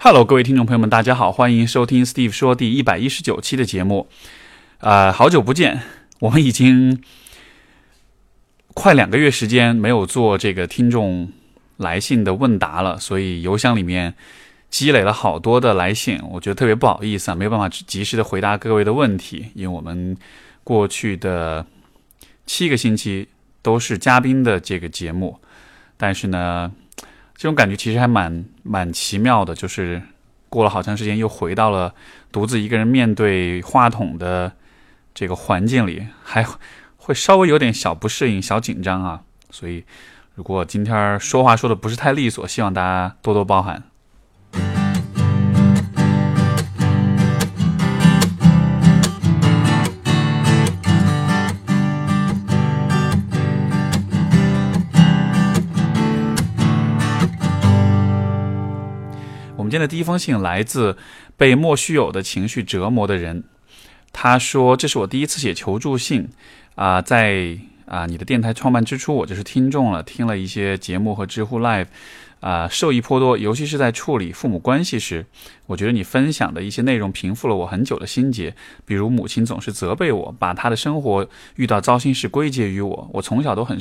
Hello，各位听众朋友们，大家好，欢迎收听 Steve 说第一百一十九期的节目。啊，好久不见，我们已经快两个月时间没有做这个听众来信的问答了，所以邮箱里面积累了好多的来信，我觉得特别不好意思啊，没有办法及时的回答各位的问题，因为我们过去的七个星期都是嘉宾的这个节目，但是呢。这种感觉其实还蛮蛮奇妙的，就是过了好长时间，又回到了独自一个人面对话筒的这个环境里，还会稍微有点小不适应、小紧张啊。所以，如果今天说话说的不是太利索，希望大家多多包涵。今天的第一封信来自被莫须有的情绪折磨的人。他说：“这是我第一次写求助信啊，在啊你的电台创办之初，我就是听众了，听了一些节目和知乎 Live，啊受益颇多。尤其是在处理父母关系时，我觉得你分享的一些内容平复了我很久的心结。比如母亲总是责备我，把她的生活遇到糟心事归结于我，我从小都很。”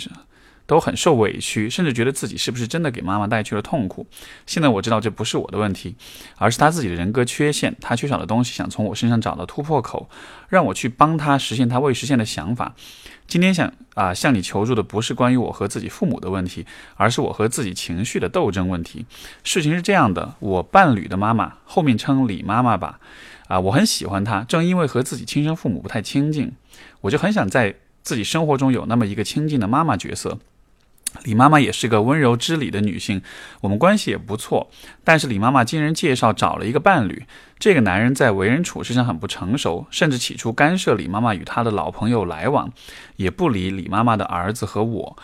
都很受委屈，甚至觉得自己是不是真的给妈妈带去了痛苦。现在我知道这不是我的问题，而是他自己的人格缺陷，他缺少的东西想从我身上找到突破口，让我去帮他实现他未实现的想法。今天想啊向你求助的不是关于我和自己父母的问题，而是我和自己情绪的斗争问题。事情是这样的，我伴侣的妈妈，后面称李妈妈吧，啊，我很喜欢她，正因为和自己亲生父母不太亲近，我就很想在自己生活中有那么一个亲近的妈妈角色。李妈妈也是个温柔知礼的女性，我们关系也不错。但是李妈妈经人介绍找了一个伴侣，这个男人在为人处事上很不成熟，甚至起初干涉李妈妈与她的老朋友来往，也不理李妈妈的儿子和我。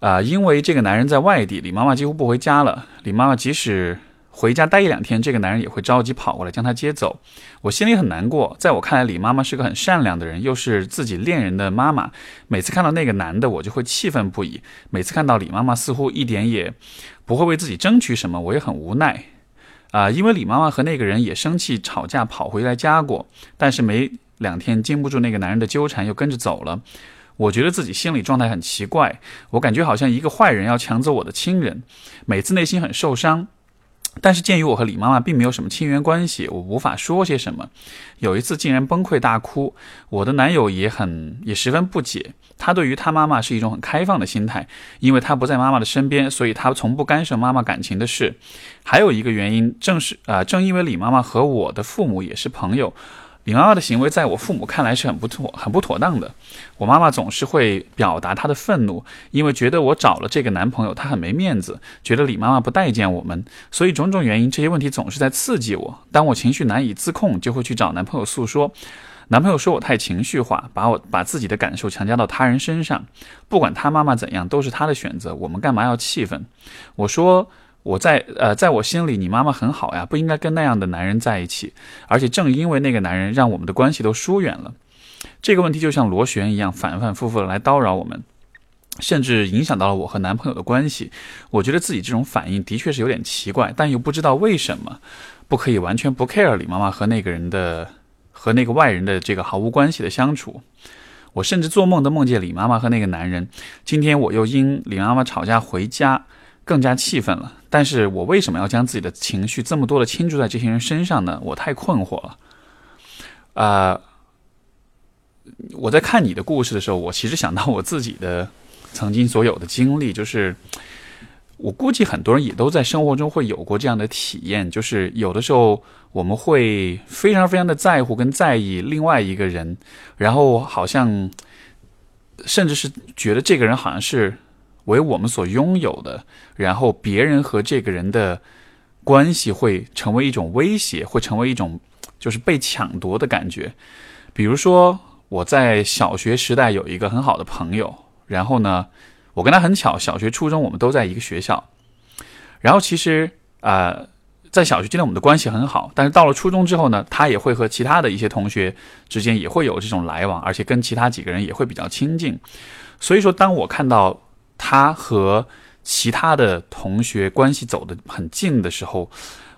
啊，因为这个男人在外地，李妈妈几乎不回家了。李妈妈即使。回家待一两天，这个男人也会着急跑过来将她接走。我心里很难过。在我看来，李妈妈是个很善良的人，又是自己恋人的妈妈。每次看到那个男的，我就会气愤不已。每次看到李妈妈似乎一点也不会为自己争取什么，我也很无奈。啊，因为李妈妈和那个人也生气吵架，跑回来家过，但是没两天，经不住那个男人的纠缠，又跟着走了。我觉得自己心理状态很奇怪，我感觉好像一个坏人要抢走我的亲人，每次内心很受伤。但是鉴于我和李妈妈并没有什么亲缘关系，我无法说些什么。有一次竟然崩溃大哭，我的男友也很也十分不解。他对于他妈妈是一种很开放的心态，因为他不在妈妈的身边，所以他从不干涉妈妈感情的事。还有一个原因，正是啊，正因为李妈妈和我的父母也是朋友。李妈妈的行为在我父母看来是很不妥、很不妥当的。我妈妈总是会表达她的愤怒，因为觉得我找了这个男朋友，她很没面子，觉得李妈妈不待见我们，所以种种原因，这些问题总是在刺激我。当我情绪难以自控，就会去找男朋友诉说。男朋友说我太情绪化，把我把自己的感受强加到他人身上。不管他妈妈怎样，都是他的选择，我们干嘛要气愤？我说。我在呃，在我心里，你妈妈很好呀，不应该跟那样的男人在一起。而且正因为那个男人，让我们的关系都疏远了。这个问题就像螺旋一样，反反复复的来叨扰我们，甚至影响到了我和男朋友的关系。我觉得自己这种反应的确是有点奇怪，但又不知道为什么不可以完全不 care 李妈妈和那个人的和那个外人的这个毫无关系的相处。我甚至做梦都梦见李妈妈和那个男人。今天我又因李妈妈吵架回家。更加气愤了，但是我为什么要将自己的情绪这么多的倾注在这些人身上呢？我太困惑了。啊，我在看你的故事的时候，我其实想到我自己的曾经所有的经历，就是我估计很多人也都在生活中会有过这样的体验，就是有的时候我们会非常非常的在乎跟在意另外一个人，然后好像甚至是觉得这个人好像是。为我们所拥有的，然后别人和这个人的关系会成为一种威胁，会成为一种就是被抢夺的感觉。比如说，我在小学时代有一个很好的朋友，然后呢，我跟他很巧，小学、初中我们都在一个学校。然后其实啊，在小学阶段我们的关系很好，但是到了初中之后呢，他也会和其他的一些同学之间也会有这种来往，而且跟其他几个人也会比较亲近。所以说，当我看到。他和其他的同学关系走得很近的时候，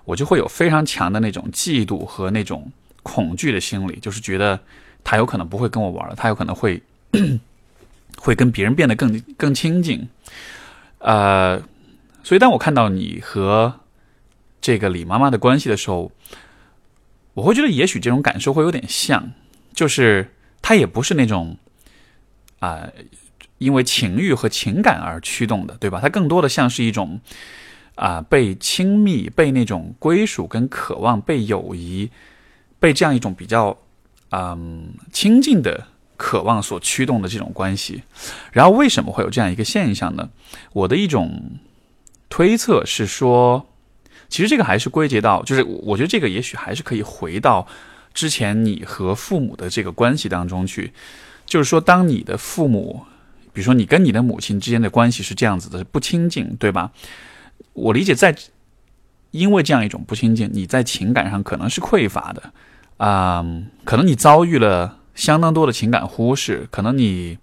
我就会有非常强的那种嫉妒和那种恐惧的心理，就是觉得他有可能不会跟我玩了，他有可能会 会跟别人变得更更亲近。呃，所以当我看到你和这个李妈妈的关系的时候，我会觉得也许这种感受会有点像，就是他也不是那种啊。因为情欲和情感而驱动的，对吧？它更多的像是一种啊，被亲密、被那种归属跟渴望、被友谊、被这样一种比较嗯亲近的渴望所驱动的这种关系。然后为什么会有这样一个现象呢？我的一种推测是说，其实这个还是归结到，就是我觉得这个也许还是可以回到之前你和父母的这个关系当中去，就是说，当你的父母。比如说，你跟你的母亲之间的关系是这样子的，不亲近，对吧？我理解，在因为这样一种不亲近，你在情感上可能是匮乏的，啊，可能你遭遇了相当多的情感忽视，可能你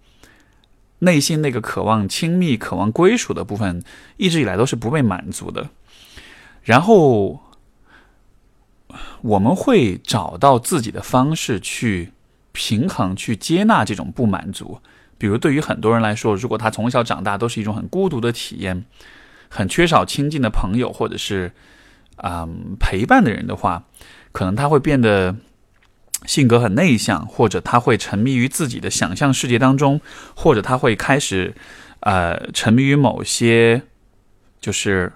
内心那个渴望亲密、渴望归属的部分，一直以来都是不被满足的。然后我们会找到自己的方式去平衡、去接纳这种不满足。比如，对于很多人来说，如果他从小长大都是一种很孤独的体验，很缺少亲近的朋友或者是嗯陪伴的人的话，可能他会变得性格很内向，或者他会沉迷于自己的想象世界当中，或者他会开始呃沉迷于某些就是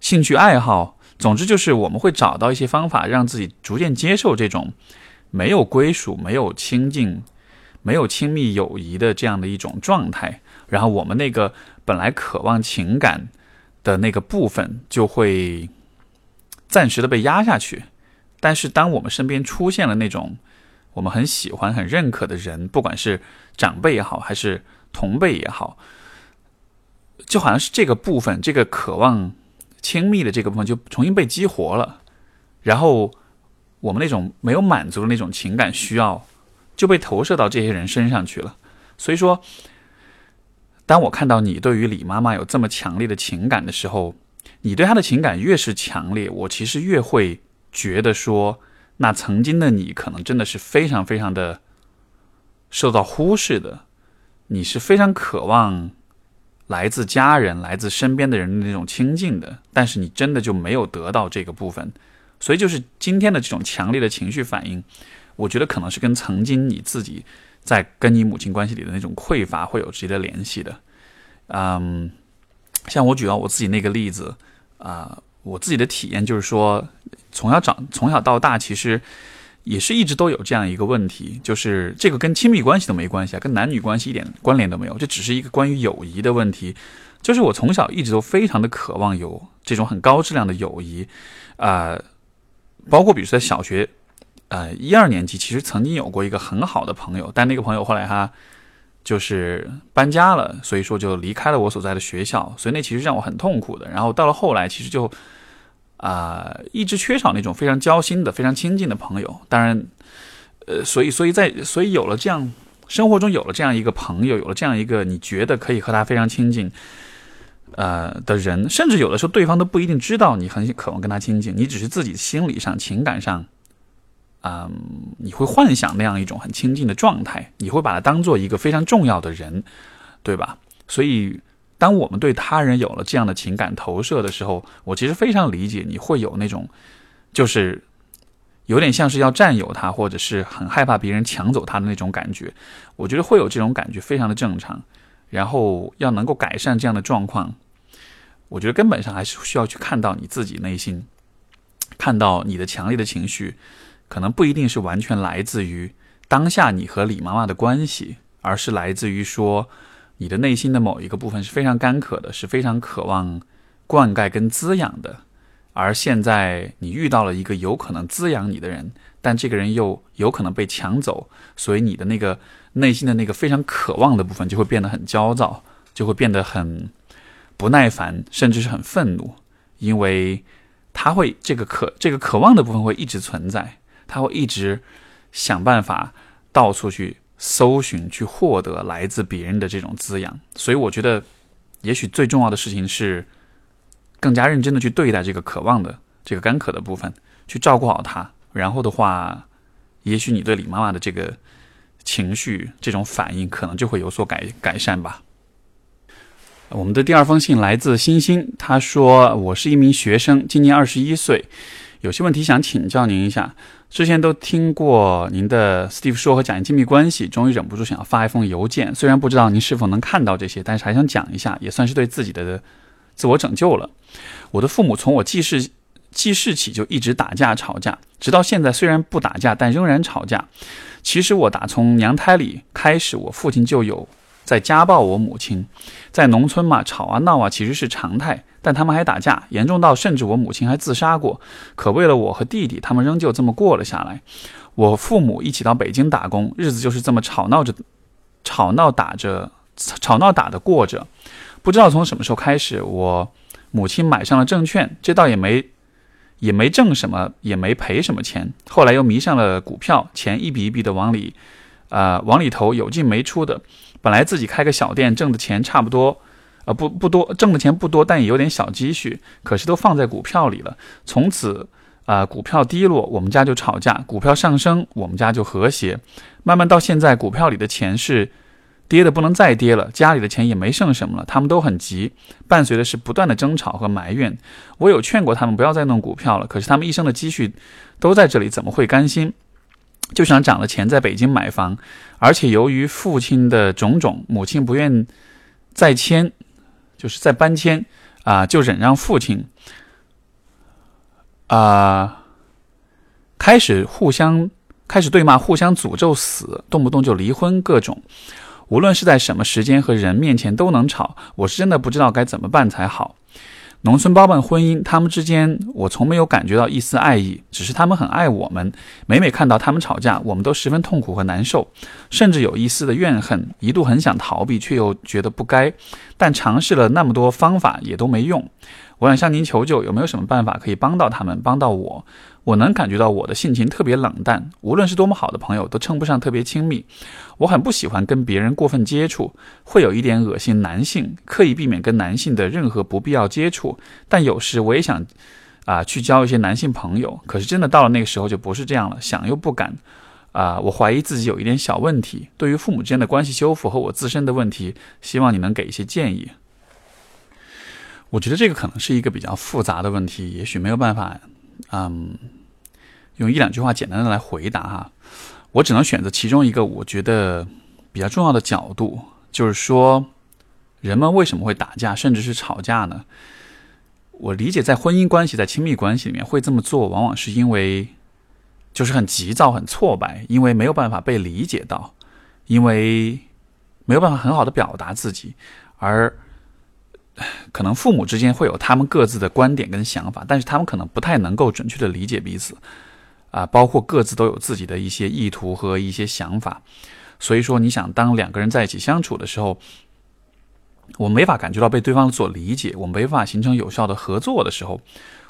兴趣爱好。总之，就是我们会找到一些方法，让自己逐渐接受这种没有归属、没有亲近。没有亲密友谊的这样的一种状态，然后我们那个本来渴望情感的那个部分就会暂时的被压下去。但是，当我们身边出现了那种我们很喜欢、很认可的人，不管是长辈也好，还是同辈也好，就好像是这个部分，这个渴望亲密的这个部分就重新被激活了，然后我们那种没有满足的那种情感需要。就被投射到这些人身上去了。所以说，当我看到你对于李妈妈有这么强烈的情感的时候，你对她的情感越是强烈，我其实越会觉得说，那曾经的你可能真的是非常非常的受到忽视的。你是非常渴望来自家人、来自身边的人的那种亲近的，但是你真的就没有得到这个部分。所以就是今天的这种强烈的情绪反应。我觉得可能是跟曾经你自己在跟你母亲关系里的那种匮乏会有直接的联系的。嗯，像我举到我自己那个例子啊，我自己的体验就是说，从小长从小到大，其实也是一直都有这样一个问题，就是这个跟亲密关系都没关系啊，跟男女关系一点关联都没有，这只是一个关于友谊的问题。就是我从小一直都非常的渴望有这种很高质量的友谊啊，包括比如说在小学。呃，一二年级其实曾经有过一个很好的朋友，但那个朋友后来他就是搬家了，所以说就离开了我所在的学校，所以那其实让我很痛苦的。然后到了后来，其实就啊一直缺少那种非常交心的、非常亲近的朋友。当然，呃，所以所以在所以有了这样生活中有了这样一个朋友，有了这样一个你觉得可以和他非常亲近呃的人，甚至有的时候对方都不一定知道你很渴望跟他亲近，你只是自己心理上、情感上。嗯，你会幻想那样一种很亲近的状态，你会把它当做一个非常重要的人，对吧？所以，当我们对他人有了这样的情感投射的时候，我其实非常理解你会有那种，就是有点像是要占有他，或者是很害怕别人抢走他的那种感觉。我觉得会有这种感觉，非常的正常。然后要能够改善这样的状况，我觉得根本上还是需要去看到你自己内心，看到你的强烈的情绪。可能不一定是完全来自于当下你和李妈妈的关系，而是来自于说你的内心的某一个部分是非常干渴的，是非常渴望灌溉跟滋养的。而现在你遇到了一个有可能滋养你的人，但这个人又有可能被抢走，所以你的那个内心的那个非常渴望的部分就会变得很焦躁，就会变得很不耐烦，甚至是很愤怒，因为他会这个渴这个渴望的部分会一直存在。他会一直想办法到处去搜寻、去获得来自别人的这种滋养，所以我觉得，也许最重要的事情是更加认真的去对待这个渴望的这个干渴的部分，去照顾好他。然后的话，也许你对李妈妈的这个情绪、这种反应，可能就会有所改改善吧。我们的第二封信来自星星，他说：“我是一名学生，今年二十一岁，有些问题想请教您一下。之前都听过您的 Steve 说和讲亲密关系，终于忍不住想要发一封邮件。虽然不知道您是否能看到这些，但是还想讲一下，也算是对自己的自我拯救了。我的父母从我记事记事起就一直打架吵架，直到现在虽然不打架，但仍然吵架。其实我打从娘胎里开始，我父亲就有。”在家暴我母亲，在农村嘛，吵啊闹啊其实是常态，但他们还打架，严重到甚至我母亲还自杀过。可为了我和弟弟，他们仍旧这么过了下来。我父母一起到北京打工，日子就是这么吵闹着，吵闹打着，吵闹打的过着。不知道从什么时候开始，我母亲买上了证券，这倒也没，也没挣什么，也没赔什么钱。后来又迷上了股票，钱一笔一笔的往里，啊，往里头有进没出的。本来自己开个小店，挣的钱差不多，呃，不不多，挣的钱不多，但也有点小积蓄。可是都放在股票里了。从此，啊，股票低落，我们家就吵架；股票上升，我们家就和谐。慢慢到现在，股票里的钱是跌的不能再跌了，家里的钱也没剩什么了。他们都很急，伴随的是不断的争吵和埋怨。我有劝过他们不要再弄股票了，可是他们一生的积蓄都在这里，怎么会甘心？就想涨了钱在北京买房，而且由于父亲的种种，母亲不愿再迁，就是再搬迁啊，就忍让父亲啊，开始互相开始对骂，互相诅咒死，动不动就离婚，各种，无论是在什么时间和人面前都能吵，我是真的不知道该怎么办才好。农村包办婚姻，他们之间我从没有感觉到一丝爱意，只是他们很爱我们。每每看到他们吵架，我们都十分痛苦和难受，甚至有一丝的怨恨，一度很想逃避，却又觉得不该。但尝试了那么多方法也都没用。我想向您求救，有没有什么办法可以帮到他们，帮到我？我能感觉到我的性情特别冷淡，无论是多么好的朋友，都称不上特别亲密。我很不喜欢跟别人过分接触，会有一点恶心男性，刻意避免跟男性的任何不必要接触。但有时我也想，啊，去交一些男性朋友。可是真的到了那个时候就不是这样了，想又不敢。啊，我怀疑自己有一点小问题。对于父母之间的关系修复和我自身的问题，希望你能给一些建议。我觉得这个可能是一个比较复杂的问题，也许没有办法，嗯。用一两句话简单的来回答哈，我只能选择其中一个我觉得比较重要的角度，就是说，人们为什么会打架，甚至是吵架呢？我理解，在婚姻关系、在亲密关系里面会这么做，往往是因为就是很急躁、很挫败，因为没有办法被理解到，因为没有办法很好的表达自己，而可能父母之间会有他们各自的观点跟想法，但是他们可能不太能够准确的理解彼此。啊，包括各自都有自己的一些意图和一些想法，所以说，你想当两个人在一起相处的时候，我没法感觉到被对方所理解，我们没法形成有效的合作的时候，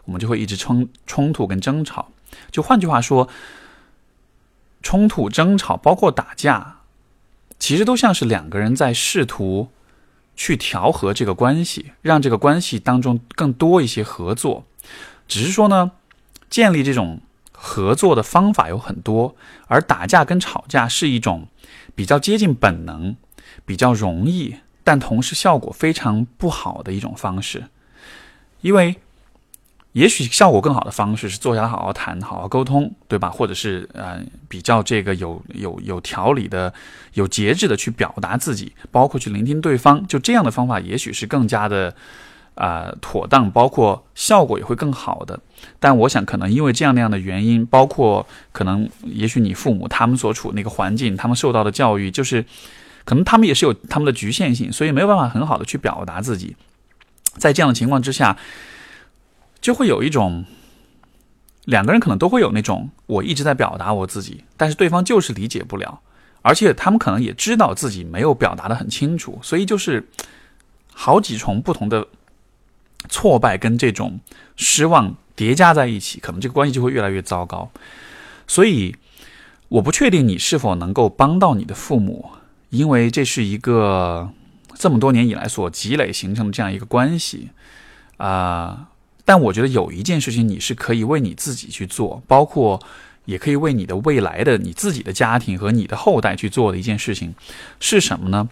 我们就会一直冲冲突跟争吵。就换句话说，冲突、争吵，包括打架，其实都像是两个人在试图去调和这个关系，让这个关系当中更多一些合作。只是说呢，建立这种。合作的方法有很多，而打架跟吵架是一种比较接近本能、比较容易，但同时效果非常不好的一种方式。因为也许效果更好的方式是坐下来好好谈、好好沟通，对吧？或者是呃比较这个有有有条理的、有节制的去表达自己，包括去聆听对方。就这样的方法，也许是更加的。啊，妥当，包括效果也会更好的。但我想，可能因为这样那样的原因，包括可能，也许你父母他们所处那个环境，他们受到的教育，就是可能他们也是有他们的局限性，所以没有办法很好的去表达自己。在这样的情况之下，就会有一种两个人可能都会有那种我一直在表达我自己，但是对方就是理解不了，而且他们可能也知道自己没有表达的很清楚，所以就是好几重不同的。挫败跟这种失望叠加在一起，可能这个关系就会越来越糟糕。所以，我不确定你是否能够帮到你的父母，因为这是一个这么多年以来所积累形成的这样一个关系啊。但我觉得有一件事情你是可以为你自己去做，包括也可以为你的未来的你自己的家庭和你的后代去做的一件事情，是什么呢？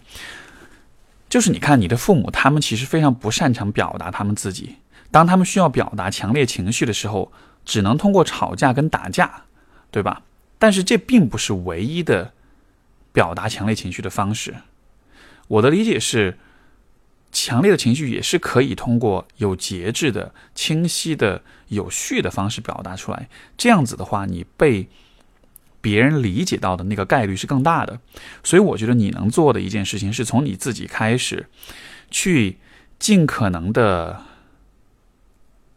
就是你看你的父母，他们其实非常不擅长表达他们自己。当他们需要表达强烈情绪的时候，只能通过吵架跟打架，对吧？但是这并不是唯一的表达强烈情绪的方式。我的理解是，强烈的情绪也是可以通过有节制的、清晰的、有序的方式表达出来。这样子的话，你被别人理解到的那个概率是更大的。所以，我觉得你能做的一件事情，是从你自己开始，去尽可能的。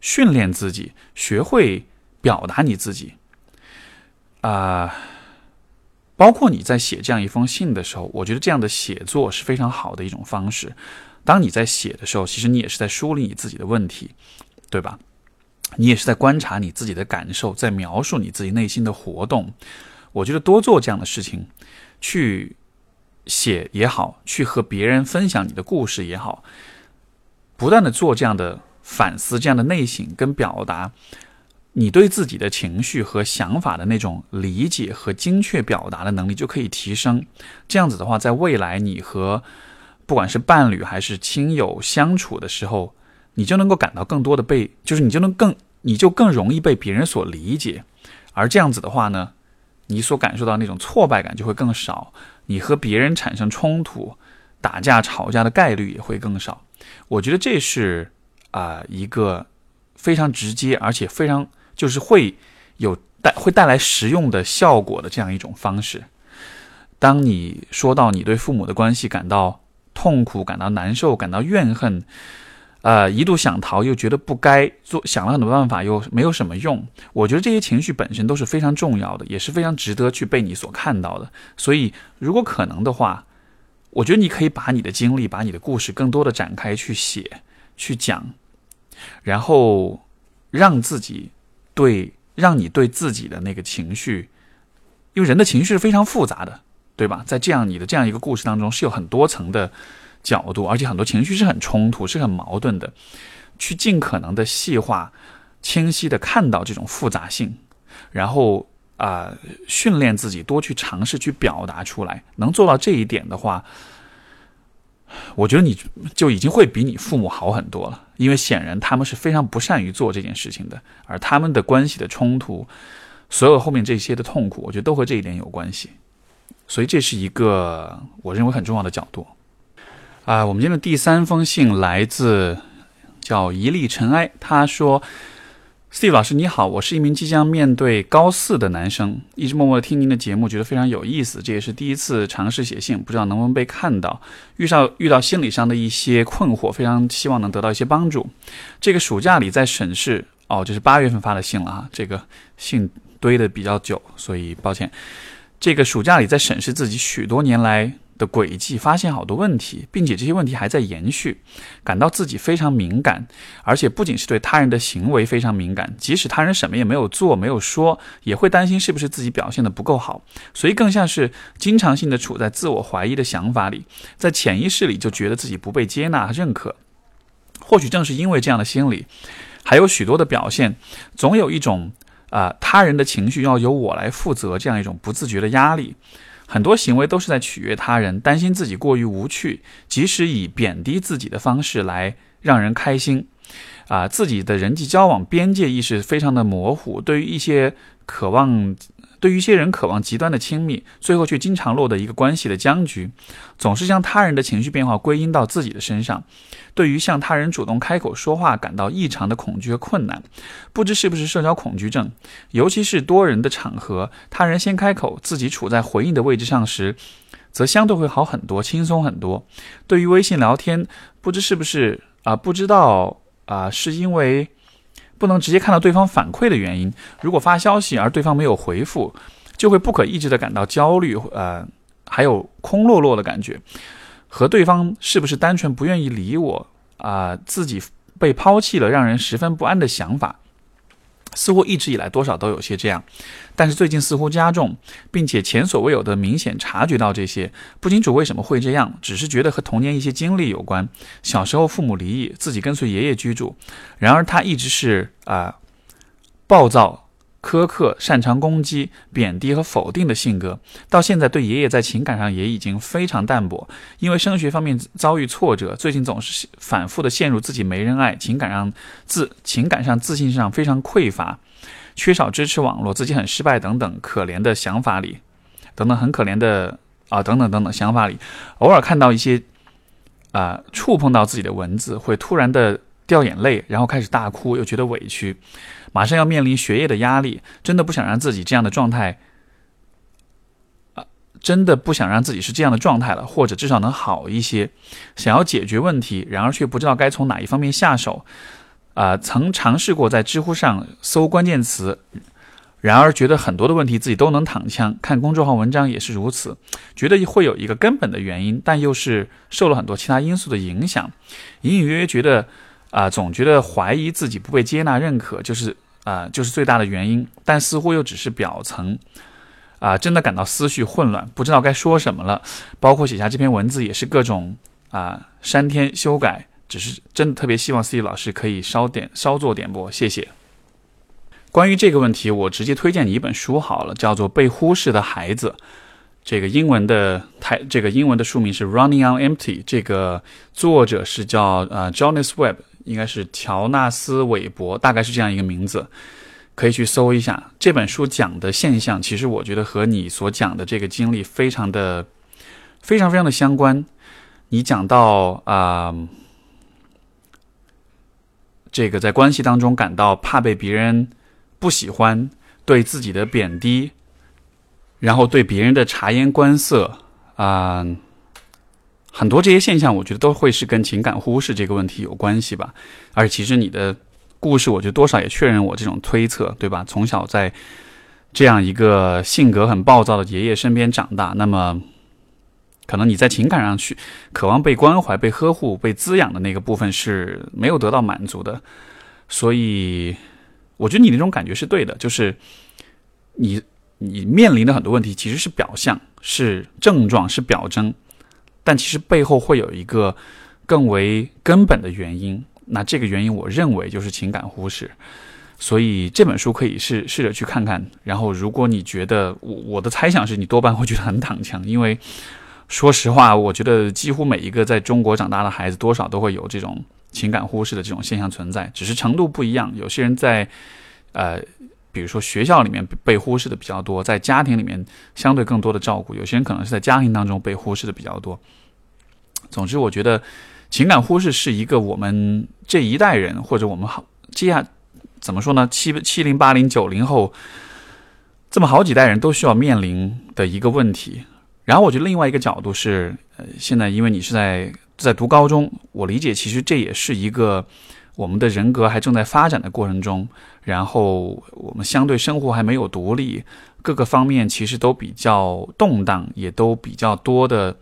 训练自己，学会表达你自己，啊，包括你在写这样一封信的时候，我觉得这样的写作是非常好的一种方式。当你在写的时候，其实你也是在梳理你自己的问题，对吧？你也是在观察你自己的感受，在描述你自己内心的活动。我觉得多做这样的事情，去写也好，去和别人分享你的故事也好，不断的做这样的。反思这样的内省跟表达，你对自己的情绪和想法的那种理解和精确表达的能力就可以提升。这样子的话，在未来你和不管是伴侣还是亲友相处的时候，你就能够感到更多的被，就是你就能更，你就更容易被别人所理解。而这样子的话呢，你所感受到那种挫败感就会更少，你和别人产生冲突、打架、吵架的概率也会更少。我觉得这是。啊，一个非常直接，而且非常就是会有带会带来实用的效果的这样一种方式。当你说到你对父母的关系感到痛苦、感到难受、感到怨恨，呃，一度想逃又觉得不该做，想了很多办法又没有什么用。我觉得这些情绪本身都是非常重要的，也是非常值得去被你所看到的。所以，如果可能的话，我觉得你可以把你的经历、把你的故事更多的展开去写、去讲。然后让自己对让你对自己的那个情绪，因为人的情绪是非常复杂的，对吧？在这样你的这样一个故事当中，是有很多层的角度，而且很多情绪是很冲突、是很矛盾的。去尽可能的细化、清晰的看到这种复杂性，然后啊，训练自己多去尝试去表达出来。能做到这一点的话。我觉得你就已经会比你父母好很多了，因为显然他们是非常不善于做这件事情的，而他们的关系的冲突，所有后面这些的痛苦，我觉得都和这一点有关系。所以这是一个我认为很重要的角度。啊，我们今天的第三封信来自叫一粒尘埃，他说。Steve 老师你好，我是一名即将面对高四的男生，一直默默的听您的节目，觉得非常有意思。这也是第一次尝试写信，不知道能不能被看到。遇上遇到心理上的一些困惑，非常希望能得到一些帮助。这个暑假里在审视，哦，这是八月份发的信了哈，这个信堆的比较久，所以抱歉。这个暑假里在审视自己许多年来。的轨迹，发现好多问题，并且这些问题还在延续，感到自己非常敏感，而且不仅是对他人的行为非常敏感，即使他人什么也没有做、没有说，也会担心是不是自己表现的不够好，所以更像是经常性的处在自我怀疑的想法里，在潜意识里就觉得自己不被接纳和认可。或许正是因为这样的心理，还有许多的表现，总有一种啊，他人的情绪要由我来负责这样一种不自觉的压力。很多行为都是在取悦他人，担心自己过于无趣，即使以贬低自己的方式来让人开心，啊，自己的人际交往边界意识非常的模糊，对于一些渴望。对于一些人渴望极端的亲密，最后却经常落得一个关系的僵局，总是将他人的情绪变化归因到自己的身上。对于向他人主动开口说话感到异常的恐惧和困难，不知是不是社交恐惧症。尤其是多人的场合，他人先开口，自己处在回应的位置上时，则相对会好很多，轻松很多。对于微信聊天，不知是不是啊？不知道啊？是因为。不能直接看到对方反馈的原因。如果发消息而对方没有回复，就会不可抑制的感到焦虑，呃，还有空落落的感觉，和对方是不是单纯不愿意理我啊，自己被抛弃了，让人十分不安的想法。似乎一直以来多少都有些这样，但是最近似乎加重，并且前所未有的明显察觉到这些。不清楚为什么会这样，只是觉得和童年一些经历有关。小时候父母离异，自己跟随爷爷居住，然而他一直是啊暴躁。苛刻、擅长攻击、贬低和否定的性格，到现在对爷爷在情感上也已经非常淡薄。因为升学方面遭遇挫折，最近总是反复的陷入自己没人爱，情感上自情感上自信上非常匮乏，缺少支持网络，自己很失败等等可怜的想法里，等等很可怜的啊等等等等想法里，偶尔看到一些啊触碰到自己的文字，会突然的掉眼泪，然后开始大哭，又觉得委屈。马上要面临学业的压力，真的不想让自己这样的状态，啊，真的不想让自己是这样的状态了，或者至少能好一些。想要解决问题，然而却不知道该从哪一方面下手。啊，曾尝试过在知乎上搜关键词，然而觉得很多的问题自己都能躺枪。看公众号文章也是如此，觉得会有一个根本的原因，但又是受了很多其他因素的影响，隐隐约约觉得。啊，总觉得怀疑自己不被接纳、认可，就是啊，就是最大的原因。但似乎又只是表层，啊，真的感到思绪混乱，不知道该说什么了。包括写下这篇文字，也是各种啊删添、修改。只是真的特别希望 C 老师可以稍点稍作点拨，谢谢。关于这个问题，我直接推荐你一本书好了，叫做《被忽视的孩子》。这个英文的台，这个英文的书名是《Running on Empty》。这个作者是叫呃 Jonas Webb。应该是乔纳斯·韦伯，大概是这样一个名字，可以去搜一下。这本书讲的现象，其实我觉得和你所讲的这个经历非常的、非常非常的相关。你讲到啊，这个在关系当中感到怕被别人不喜欢，对自己的贬低，然后对别人的察言观色啊。很多这些现象，我觉得都会是跟情感忽视这个问题有关系吧。而其实你的故事，我觉得多少也确认我这种推测，对吧？从小在这样一个性格很暴躁的爷爷身边长大，那么可能你在情感上去渴望被关怀、被呵护、被滋养的那个部分是没有得到满足的。所以，我觉得你那种感觉是对的，就是你你面临的很多问题其实是表象、是症状、是表征。但其实背后会有一个更为根本的原因，那这个原因我认为就是情感忽视，所以这本书可以试试着去看看。然后，如果你觉得我我的猜想是你多半会觉得很躺枪，因为说实话，我觉得几乎每一个在中国长大的孩子多少都会有这种情感忽视的这种现象存在，只是程度不一样。有些人在呃，比如说学校里面被忽视的比较多，在家庭里面相对更多的照顾；有些人可能是在家庭当中被忽视的比较多。总之，我觉得情感忽视是一个我们这一代人，或者我们好接下怎么说呢？七七零八零九零后这么好几代人都需要面临的一个问题。然后，我觉得另外一个角度是，呃，现在因为你是在在读高中，我理解其实这也是一个我们的人格还正在发展的过程中。然后，我们相对生活还没有独立，各个方面其实都比较动荡，也都比较多的。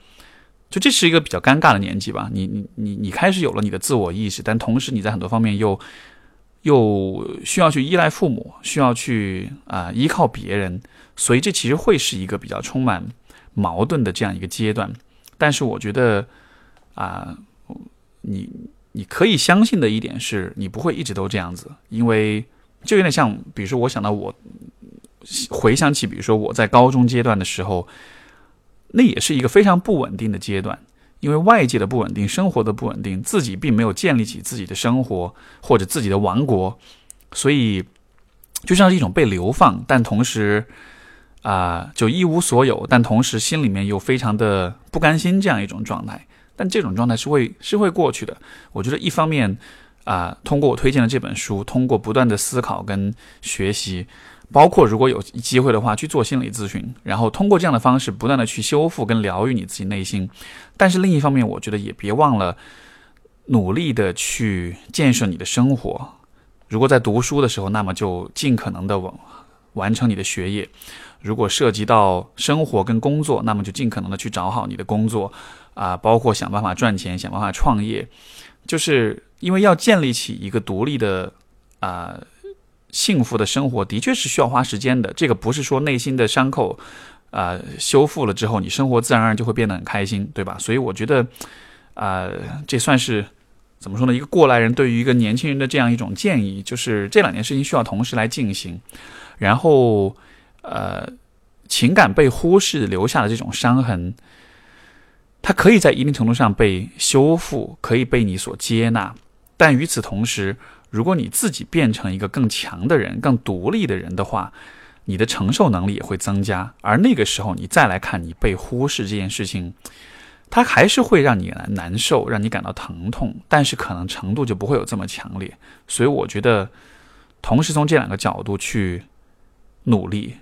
就这是一个比较尴尬的年纪吧，你你你你开始有了你的自我意识，但同时你在很多方面又又需要去依赖父母，需要去啊依靠别人，所以这其实会是一个比较充满矛盾的这样一个阶段。但是我觉得啊，你你可以相信的一点是你不会一直都这样子，因为就有点像，比如说我想到我回想起，比如说我在高中阶段的时候。那也是一个非常不稳定的阶段，因为外界的不稳定，生活的不稳定，自己并没有建立起自己的生活或者自己的王国，所以就像是一种被流放，但同时啊，就一无所有，但同时心里面又非常的不甘心这样一种状态。但这种状态是会是会过去的。我觉得一方面啊，通过我推荐的这本书，通过不断的思考跟学习。包括如果有机会的话去做心理咨询，然后通过这样的方式不断的去修复跟疗愈你自己内心。但是另一方面，我觉得也别忘了努力的去建设你的生活。如果在读书的时候，那么就尽可能的完完成你的学业；如果涉及到生活跟工作，那么就尽可能的去找好你的工作啊，包括想办法赚钱，想办法创业。就是因为要建立起一个独立的啊。幸福的生活的确是需要花时间的。这个不是说内心的伤口，啊，修复了之后，你生活自然而然就会变得很开心，对吧？所以我觉得，啊，这算是怎么说呢？一个过来人对于一个年轻人的这样一种建议，就是这两件事情需要同时来进行。然后，呃，情感被忽视留下的这种伤痕，它可以在一定程度上被修复，可以被你所接纳。但与此同时，如果你自己变成一个更强的人、更独立的人的话，你的承受能力也会增加。而那个时候，你再来看你被忽视这件事情，它还是会让你难受，让你感到疼痛，但是可能程度就不会有这么强烈。所以，我觉得，同时从这两个角度去努力，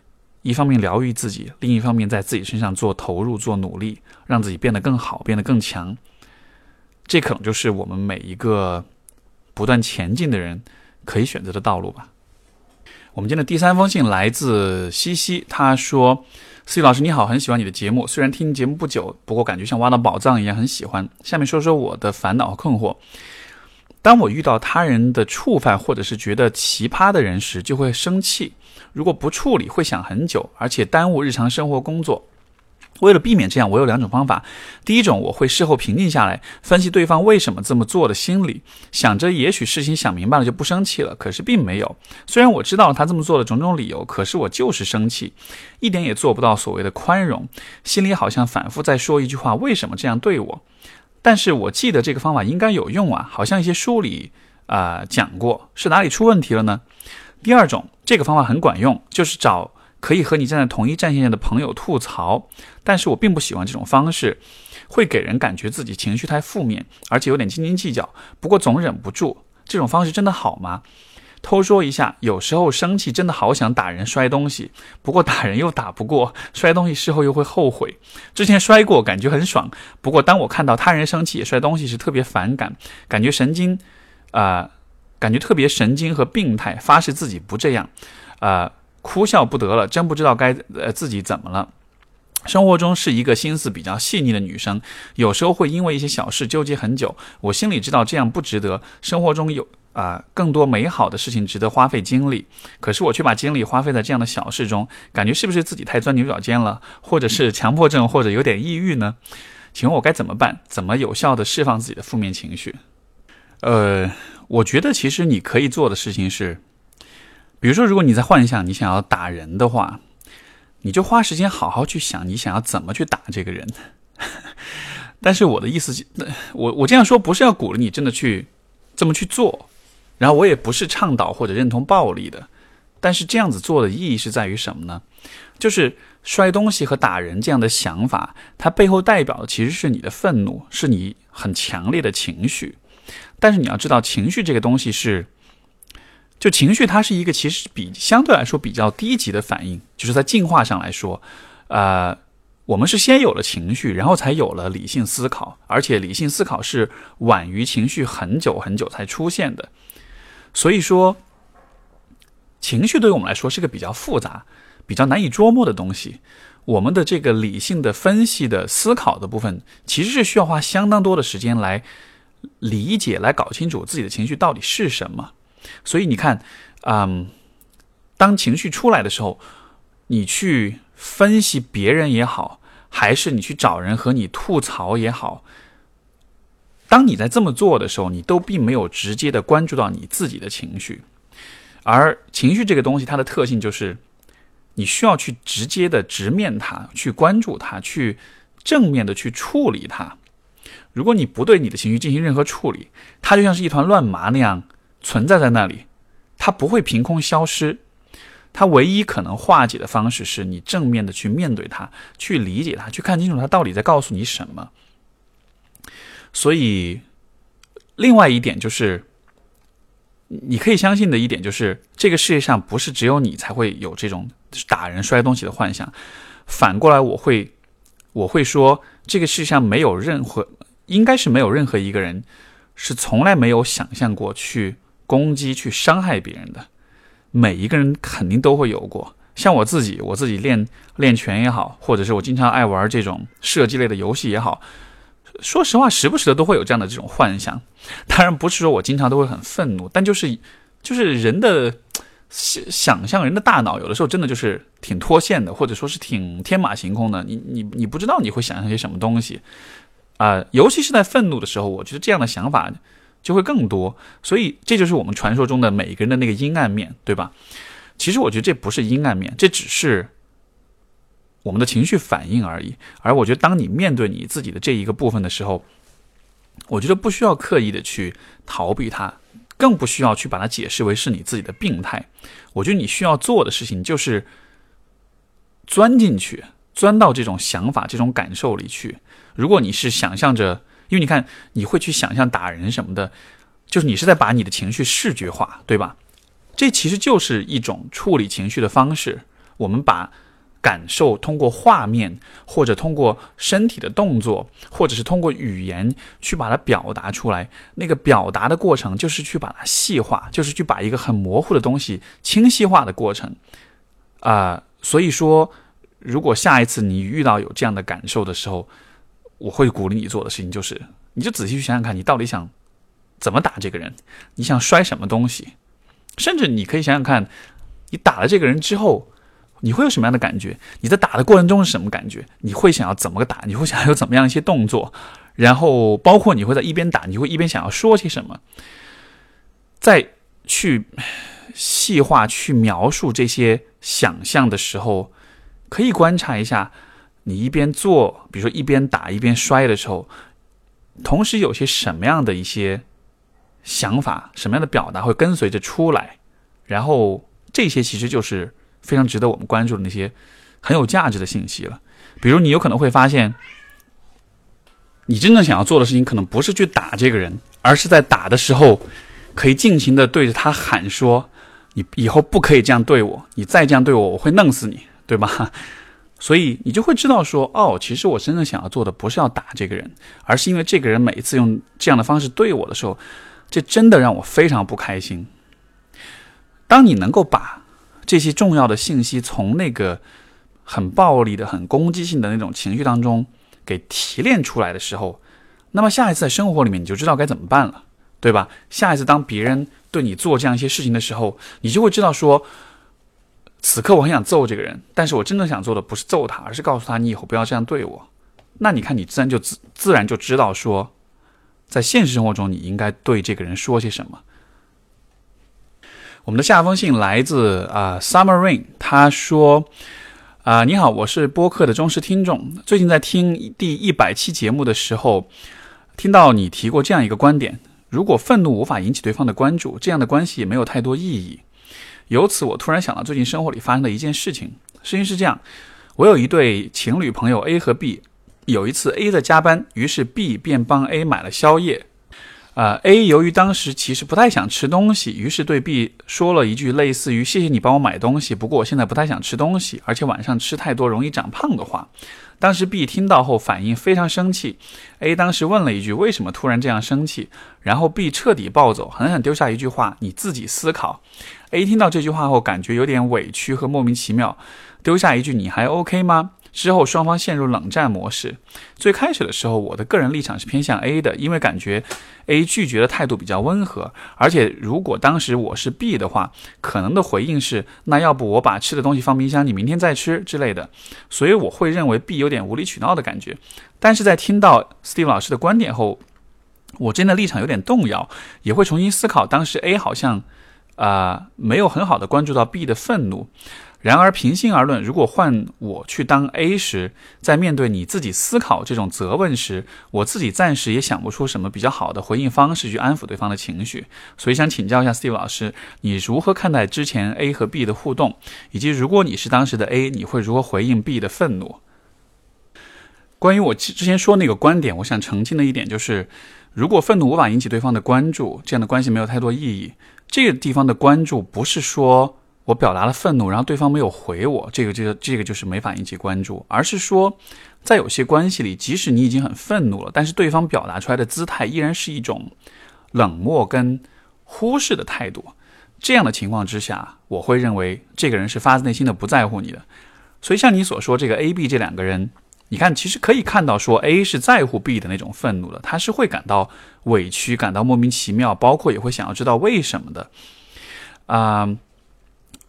一方面疗愈自己，另一方面在自己身上做投入、做努力，让自己变得更好、变得更强，这可能就是我们每一个。不断前进的人可以选择的道路吧。我们今天的第三封信来自西西，他说：“思雨老师你好，很喜欢你的节目，虽然听节目不久，不过感觉像挖到宝藏一样，很喜欢。下面说说我的烦恼和困惑。当我遇到他人的触犯或者是觉得奇葩的人时，就会生气。如果不处理，会想很久，而且耽误日常生活工作。”为了避免这样，我有两种方法。第一种，我会事后平静下来，分析对方为什么这么做的心理，想着也许事情想明白了就不生气了。可是并没有。虽然我知道他这么做的种种理由，可是我就是生气，一点也做不到所谓的宽容。心里好像反复在说一句话：为什么这样对我？但是我记得这个方法应该有用啊，好像一些书里啊讲过，是哪里出问题了呢？第二种，这个方法很管用，就是找。可以和你站在同一战线上的朋友吐槽，但是我并不喜欢这种方式，会给人感觉自己情绪太负面，而且有点斤斤计较。不过总忍不住，这种方式真的好吗？偷说一下，有时候生气真的好想打人、摔东西，不过打人又打不过，摔东西事后又会后悔。之前摔过，感觉很爽，不过当我看到他人生气也摔东西时，特别反感，感觉神经，啊，感觉特别神经和病态。发誓自己不这样，啊。哭笑不得了，真不知道该呃自己怎么了。生活中是一个心思比较细腻的女生，有时候会因为一些小事纠结很久。我心里知道这样不值得，生活中有啊更多美好的事情值得花费精力。可是我却把精力花费在这样的小事中，感觉是不是自己太钻牛角尖了，或者是强迫症，或者有点抑郁呢？请问我该怎么办？怎么有效的释放自己的负面情绪？呃，我觉得其实你可以做的事情是。比如说，如果你在幻想你想要打人的话，你就花时间好好去想你想要怎么去打这个人。但是我的意思，我我这样说不是要鼓励你真的去这么去做，然后我也不是倡导或者认同暴力的。但是这样子做的意义是在于什么呢？就是摔东西和打人这样的想法，它背后代表的其实是你的愤怒，是你很强烈的情绪。但是你要知道，情绪这个东西是。就情绪，它是一个其实比相对来说比较低级的反应，就是在进化上来说，呃，我们是先有了情绪，然后才有了理性思考，而且理性思考是晚于情绪很久很久才出现的。所以说，情绪对于我们来说是个比较复杂、比较难以捉摸的东西。我们的这个理性的分析的思考的部分，其实是需要花相当多的时间来理解、来搞清楚自己的情绪到底是什么。所以你看，嗯，当情绪出来的时候，你去分析别人也好，还是你去找人和你吐槽也好，当你在这么做的时候，你都并没有直接的关注到你自己的情绪。而情绪这个东西，它的特性就是，你需要去直接的直面它，去关注它，去正面的去处理它。如果你不对你的情绪进行任何处理，它就像是一团乱麻那样。存在在那里，它不会凭空消失。它唯一可能化解的方式是你正面的去面对它，去理解它，去看清楚它到底在告诉你什么。所以，另外一点就是，你可以相信的一点就是，这个世界上不是只有你才会有这种打人、摔东西的幻想。反过来，我会我会说，这个世界上没有任何，应该是没有任何一个人是从来没有想象过去。攻击去伤害别人的，每一个人肯定都会有过。像我自己，我自己练练拳也好，或者是我经常爱玩这种射击类的游戏也好，说实话，时不时的都会有这样的这种幻想。当然不是说我经常都会很愤怒，但就是就是人的想想象人的大脑有的时候真的就是挺脱线的，或者说是挺天马行空的。你你你不知道你会想象些什么东西啊，尤其是在愤怒的时候，我觉得这样的想法就会更多。所以这就是我们传说中的每一个人的那个阴暗面，对吧？其实我觉得这不是阴暗面，这只是我们的情绪反应而已。而我觉得当你面对你自己的这一个部分的时候，我觉得不需要刻意的去逃避它。更不需要去把它解释为是你自己的病态。我觉得你需要做的事情就是钻进去，钻到这种想法、这种感受里去。如果你是想象着，因为你看你会去想象打人什么的，就是你是在把你的情绪视觉化，对吧？这其实就是一种处理情绪的方式。我们把。感受通过画面，或者通过身体的动作，或者是通过语言去把它表达出来。那个表达的过程，就是去把它细化，就是去把一个很模糊的东西清晰化的过程。啊，所以说，如果下一次你遇到有这样的感受的时候，我会鼓励你做的事情就是，你就仔细去想想看，你到底想怎么打这个人，你想摔什么东西，甚至你可以想想看，你打了这个人之后。你会有什么样的感觉？你在打的过程中是什么感觉？你会想要怎么个打？你会想要有怎么样一些动作？然后包括你会在一边打，你会一边想要说些什么？再去细化、去描述这些想象的时候，可以观察一下，你一边做，比如说一边打一边摔的时候，同时有些什么样的一些想法、什么样的表达会跟随着出来？然后这些其实就是。非常值得我们关注的那些很有价值的信息了，比如你有可能会发现，你真正想要做的事情可能不是去打这个人，而是在打的时候可以尽情的对着他喊说：“你以后不可以这样对我，你再这样对我，我会弄死你，对吧？”所以你就会知道说：“哦，其实我真正想要做的不是要打这个人，而是因为这个人每一次用这样的方式对我的时候，这真的让我非常不开心。”当你能够把这些重要的信息从那个很暴力的、很攻击性的那种情绪当中给提炼出来的时候，那么下一次在生活里面你就知道该怎么办了，对吧？下一次当别人对你做这样一些事情的时候，你就会知道说，此刻我很想揍这个人，但是我真正想做的不是揍他，而是告诉他你以后不要这样对我。那你看，你自然就自自然就知道说，在现实生活中你应该对这个人说些什么。我们的下封信来自啊，Summer Rain，他说：“啊，你好，我是播客的忠实听众。最近在听第一百期节目的时候，听到你提过这样一个观点：如果愤怒无法引起对方的关注，这样的关系也没有太多意义。由此，我突然想到最近生活里发生的一件事情。事情是这样：我有一对情侣朋友 A 和 B，有一次 A 在加班，于是 B 便帮 A 买了宵夜。”啊，A 由于当时其实不太想吃东西，于是对 B 说了一句类似于“谢谢你帮我买东西，不过我现在不太想吃东西，而且晚上吃太多容易长胖”的话。当时 B 听到后反应非常生气，A 当时问了一句“为什么突然这样生气”，然后 B 彻底暴走，狠狠丢下一句话：“你自己思考。”A 听到这句话后，感觉有点委屈和莫名其妙，丢下一句“你还 OK 吗？”之后双方陷入冷战模式。最开始的时候，我的个人立场是偏向 A 的，因为感觉 A 拒绝的态度比较温和。而且如果当时我是 B 的话，可能的回应是“那要不我把吃的东西放冰箱，你明天再吃”之类的。所以我会认为 B 有点无理取闹的感觉。但是在听到 Steve 老师的观点后，我真的立场有点动摇，也会重新思考当时 A 好像啊没有很好的关注到 B 的愤怒。然而，平心而论，如果换我去当 A 时，在面对你自己思考这种责问时，我自己暂时也想不出什么比较好的回应方式去安抚对方的情绪。所以，想请教一下 Steve 老师，你如何看待之前 A 和 B 的互动，以及如果你是当时的 A，你会如何回应 B 的愤怒？关于我之前说那个观点，我想澄清的一点就是，如果愤怒无法引起对方的关注，这样的关系没有太多意义。这个地方的关注不是说。我表达了愤怒，然后对方没有回我，这个这个这个就是没法引起关注，而是说，在有些关系里，即使你已经很愤怒了，但是对方表达出来的姿态依然是一种冷漠跟忽视的态度。这样的情况之下，我会认为这个人是发自内心的不在乎你的。所以像你所说，这个 A、B 这两个人，你看，其实可以看到说 A 是在乎 B 的那种愤怒的，他是会感到委屈，感到莫名其妙，包括也会想要知道为什么的，啊。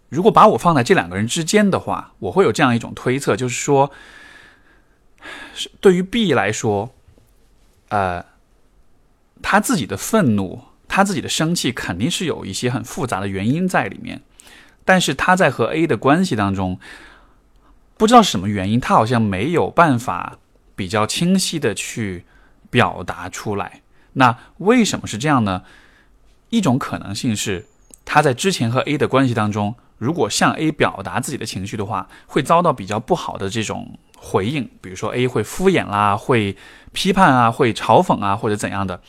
如果把我放在这两个人之间的话，我会有这样一种推测，就是说，对于 B 来说，呃，他自己的愤怒，他自己的生气，肯定是有一些很复杂的原因在里面。但是他在和 A 的关系当中，不知道是什么原因，他好像没有办法比较清晰的去表达出来。那为什么是这样呢？一种可能性是，他在之前和 A 的关系当中。如果向 A 表达自己的情绪的话，会遭到比较不好的这种回应，比如说 A 会敷衍啦，会批判啊，会嘲讽啊，或者怎样的，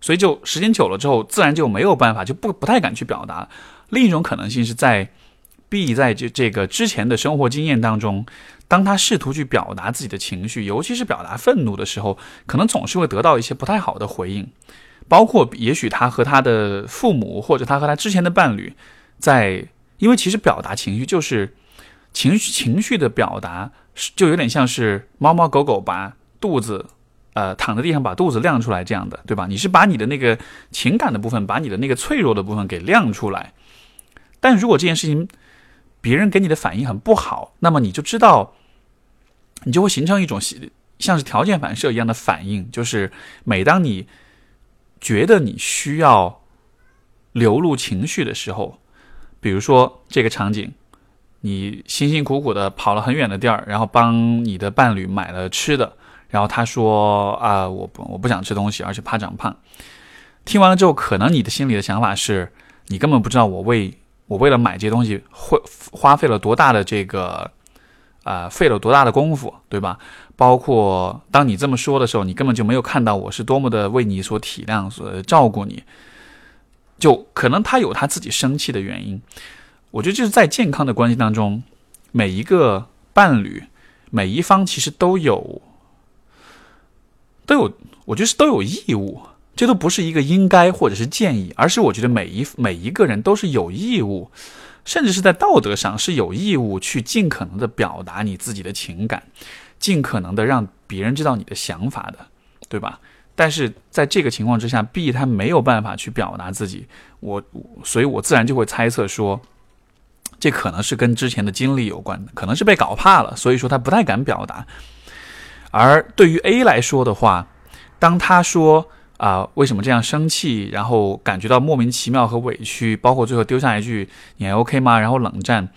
所以就时间久了之后，自然就没有办法，就不不太敢去表达。另一种可能性是在 B 在这这个之前的生活经验当中，当他试图去表达自己的情绪，尤其是表达愤怒的时候，可能总是会得到一些不太好的回应，包括也许他和他的父母，或者他和他之前的伴侣在。因为其实表达情绪就是情绪，情绪的表达就有点像是猫猫狗狗把肚子，呃，躺在地上把肚子亮出来这样的，对吧？你是把你的那个情感的部分，把你的那个脆弱的部分给亮出来。但如果这件事情别人给你的反应很不好，那么你就知道，你就会形成一种像是条件反射一样的反应，就是每当你觉得你需要流露情绪的时候。比如说这个场景，你辛辛苦苦的跑了很远的地儿，然后帮你的伴侣买了吃的，然后他说啊，我不我不想吃东西，而且怕长胖。听完了之后，可能你的心里的想法是，你根本不知道我为我为了买这些东西会花费了多大的这个啊费了多大的功夫，对吧？包括当你这么说的时候，你根本就没有看到我是多么的为你所体谅、所照顾你。就可能他有他自己生气的原因，我觉得就是在健康的关系当中，每一个伴侣，每一方其实都有都有，我觉得是都有义务，这都不是一个应该或者是建议，而是我觉得每一每一个人都是有义务，甚至是在道德上是有义务去尽可能的表达你自己的情感，尽可能的让别人知道你的想法的，对吧？但是在这个情况之下，B 他没有办法去表达自己，我，所以我自然就会猜测说，这可能是跟之前的经历有关的，可能是被搞怕了，所以说他不太敢表达。而对于 A 来说的话，当他说啊为什么这样生气，然后感觉到莫名其妙和委屈，包括最后丢下一句你还 OK 吗？然后冷战。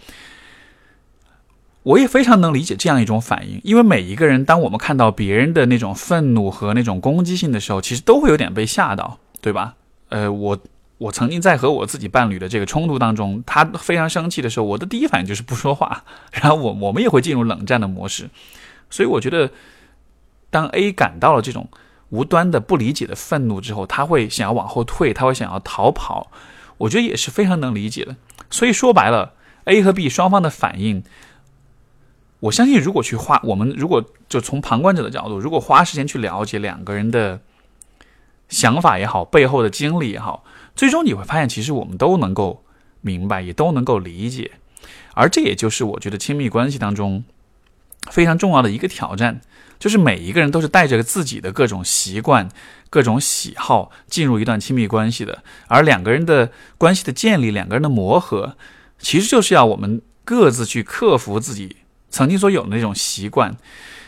我也非常能理解这样一种反应，因为每一个人，当我们看到别人的那种愤怒和那种攻击性的时候，其实都会有点被吓到，对吧？呃，我我曾经在和我自己伴侣的这个冲突当中，他非常生气的时候，我的第一反应就是不说话，然后我我们也会进入冷战的模式。所以我觉得，当 A 感到了这种无端的不理解的愤怒之后，他会想要往后退，他会想要逃跑，我觉得也是非常能理解的。所以说白了，A 和 B 双方的反应。我相信，如果去花，我们如果就从旁观者的角度，如果花时间去了解两个人的想法也好，背后的经历也好，最终你会发现，其实我们都能够明白，也都能够理解。而这也就是我觉得亲密关系当中非常重要的一个挑战，就是每一个人都是带着自己的各种习惯、各种喜好进入一段亲密关系的，而两个人的关系的建立，两个人的磨合，其实就是要我们各自去克服自己。曾经所有的那种习惯，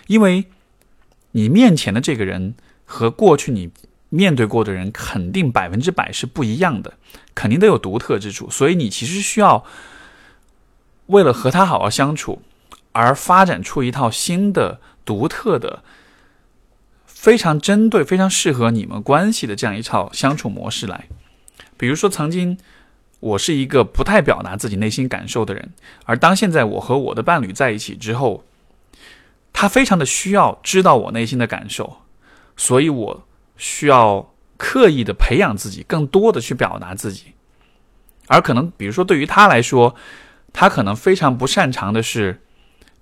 因为你面前的这个人和过去你面对过的人肯定百分之百是不一样的，肯定都有独特之处，所以你其实需要为了和他好好相处而发展出一套新的、独特的、非常针对、非常适合你们关系的这样一套相处模式来。比如说，曾经。我是一个不太表达自己内心感受的人，而当现在我和我的伴侣在一起之后，他非常的需要知道我内心的感受，所以我需要刻意的培养自己，更多的去表达自己。而可能，比如说对于他来说，他可能非常不擅长的是，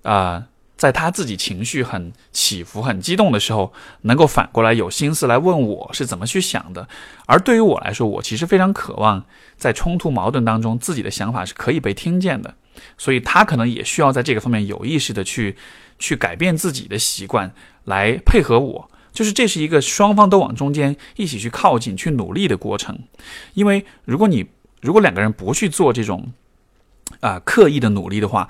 啊。在他自己情绪很起伏、很激动的时候，能够反过来有心思来问我是怎么去想的。而对于我来说，我其实非常渴望在冲突矛盾当中，自己的想法是可以被听见的。所以他可能也需要在这个方面有意识的去去改变自己的习惯，来配合我。就是这是一个双方都往中间一起去靠近、去努力的过程。因为如果你如果两个人不去做这种啊刻意的努力的话，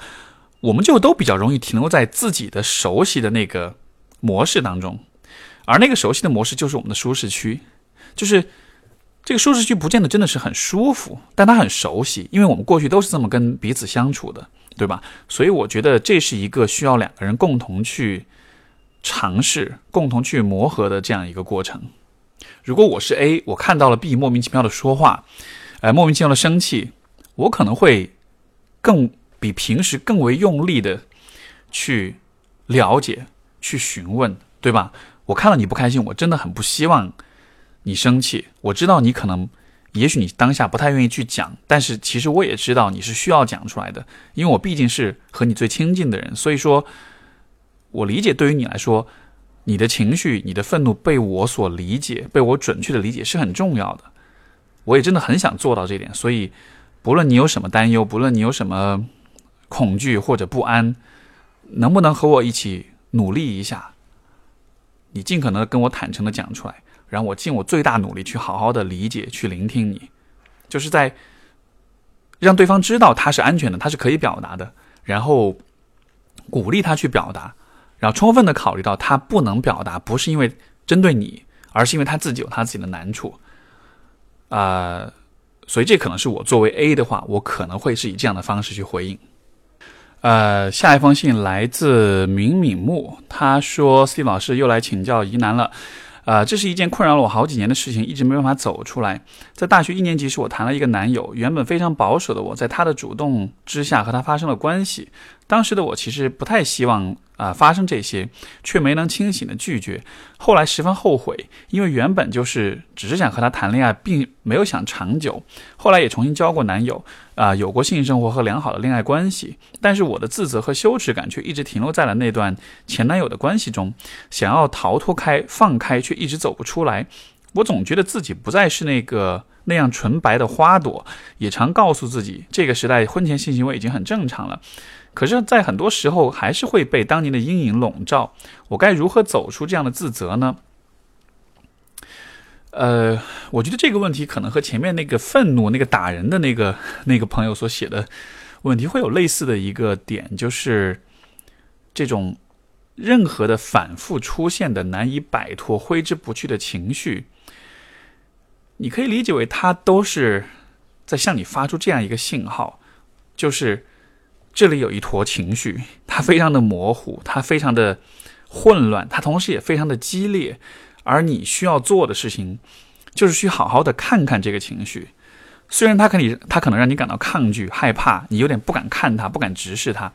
我们就都比较容易停留在自己的熟悉的那个模式当中，而那个熟悉的模式就是我们的舒适区，就是这个舒适区不见得真的是很舒服，但它很熟悉，因为我们过去都是这么跟彼此相处的，对吧？所以我觉得这是一个需要两个人共同去尝试、共同去磨合的这样一个过程。如果我是 A，我看到了 B 莫名其妙的说话，呃，莫名其妙的生气，我可能会更比平时更为用力的去了解、去询问，对吧？我看到你不开心，我真的很不希望你生气。我知道你可能，也许你当下不太愿意去讲，但是其实我也知道你是需要讲出来的，因为我毕竟是和你最亲近的人，所以说，我理解对于你来说。你的情绪、你的愤怒被我所理解，被我准确的理解是很重要的。我也真的很想做到这点，所以不论你有什么担忧，不论你有什么恐惧或者不安，能不能和我一起努力一下？你尽可能跟我坦诚的讲出来，然后我尽我最大努力去好好的理解、去聆听你，就是在让对方知道他是安全的，他是可以表达的，然后鼓励他去表达。然后充分的考虑到他不能表达，不是因为针对你，而是因为他自己有他自己的难处，啊，所以这可能是我作为 A 的话，我可能会是以这样的方式去回应。呃，下一封信来自敏敏木，他说斯蒂老师又来请教疑难了。”呃，这是一件困扰了我好几年的事情，一直没办法走出来。在大学一年级时，我谈了一个男友，原本非常保守的我，在他的主动之下和他发生了关系。当时的我其实不太希望啊发生这些，却没能清醒的拒绝。后来十分后悔，因为原本就是只是想和他谈恋爱，并没有想长久。后来也重新交过男友，啊，有过性生活和良好的恋爱关系，但是我的自责和羞耻感却一直停留在了那段前男友的关系中，想要逃脱开、放开，却一直走不出来。我总觉得自己不再是那个。那样纯白的花朵，也常告诉自己，这个时代婚前性行为已经很正常了。可是，在很多时候，还是会被当年的阴影笼罩。我该如何走出这样的自责呢？呃，我觉得这个问题可能和前面那个愤怒、那个打人的那个那个朋友所写的问题会有类似的一个点，就是这种任何的反复出现的、难以摆脱、挥之不去的情绪。你可以理解为，他都是在向你发出这样一个信号，就是这里有一坨情绪，它非常的模糊，它非常的混乱，它同时也非常的激烈，而你需要做的事情，就是去好好的看看这个情绪。虽然它可以，它可能让你感到抗拒、害怕，你有点不敢看它，不敢直视它，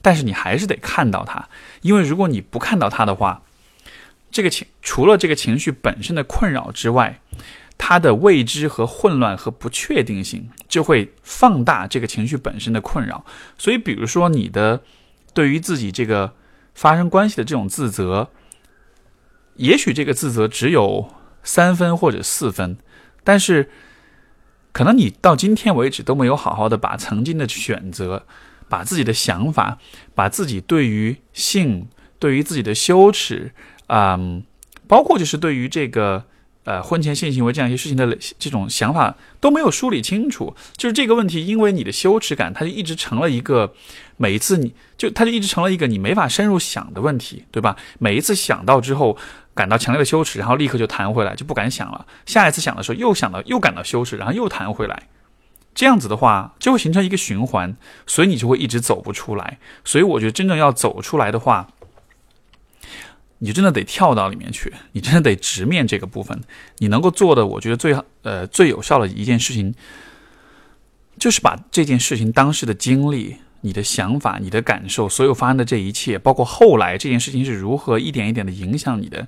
但是你还是得看到它，因为如果你不看到它的话，这个情除了这个情绪本身的困扰之外，它的未知和混乱和不确定性就会放大这个情绪本身的困扰。所以，比如说你的对于自己这个发生关系的这种自责，也许这个自责只有三分或者四分，但是可能你到今天为止都没有好好的把曾经的选择、把自己的想法、把自己对于性、对于自己的羞耻，嗯，包括就是对于这个。呃，婚前性行为这样一些事情的这种想法都没有梳理清楚，就是这个问题，因为你的羞耻感，它就一直成了一个每一次你就它就一直成了一个你没法深入想的问题，对吧？每一次想到之后感到强烈的羞耻，然后立刻就弹回来，就不敢想了。下一次想的时候又想到又感到羞耻，然后又弹回来，这样子的话就会形成一个循环，所以你就会一直走不出来。所以我觉得真正要走出来的话。你真的得跳到里面去，你真的得直面这个部分。你能够做的，我觉得最呃最有效的一件事情，就是把这件事情当时的经历、你的想法、你的感受，所有发生的这一切，包括后来这件事情是如何一点一点的影响你的，